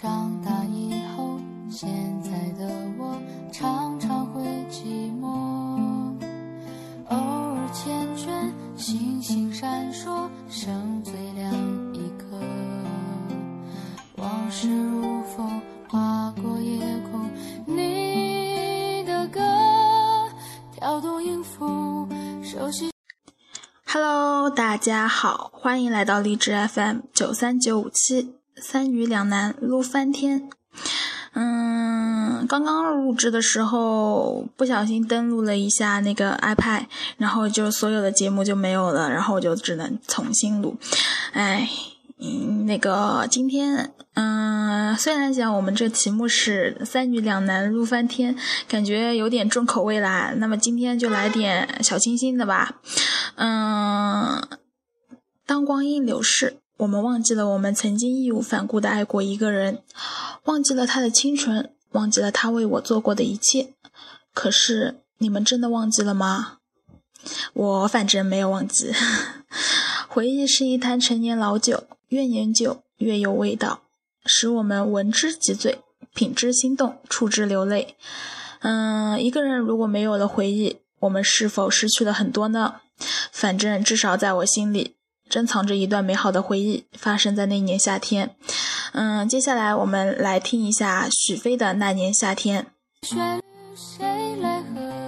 长大以后，现在的我常常会寂寞，偶尔缱绻，星星闪烁，剩最亮一颗。往事如风，划过夜空，你的歌跳动音符，熟悉。Hello，大家好，欢迎来到荔枝 FM 九三九五七，三鱼两难撸翻天。嗯，刚刚录制的时候不小心登录了一下那个 iPad，然后就所有的节目就没有了，然后我就只能重新录。哎，嗯，那个今天，嗯，虽然讲我们这题目是三鱼两难撸翻天，感觉有点重口味啦，那么今天就来点小清新的吧。嗯，当光阴流逝，我们忘记了我们曾经义无反顾的爱过一个人，忘记了他的清纯，忘记了他为我做过的一切。可是，你们真的忘记了吗？我反正没有忘记。回忆是一坛陈年老酒，越年久越有味道，使我们闻之即醉，品之心动，触之流泪。嗯，一个人如果没有了回忆，我们是否失去了很多呢？反正至少在我心里，珍藏着一段美好的回忆，发生在那年夏天。嗯，接下来我们来听一下许飞的《那年夏天》。谁来和？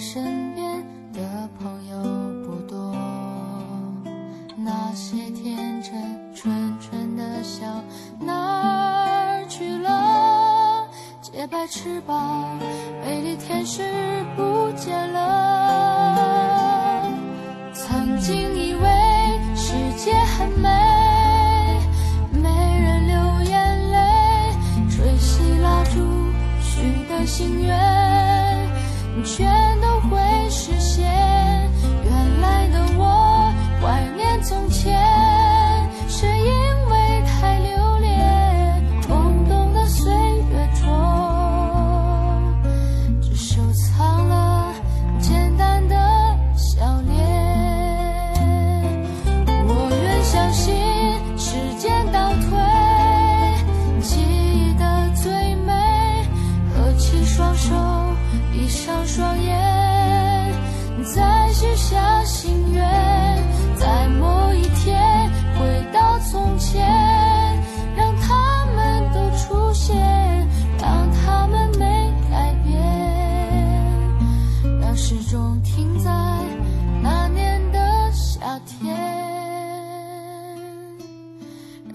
身边的朋友不多。那些天真纯纯的笑哪儿去了？洁白翅膀，美丽天使不见了。曾经以为实现。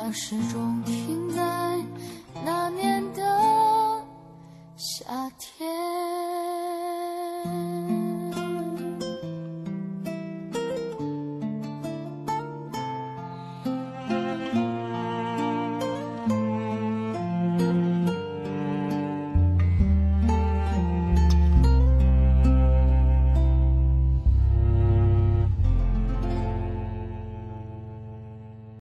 让时钟停在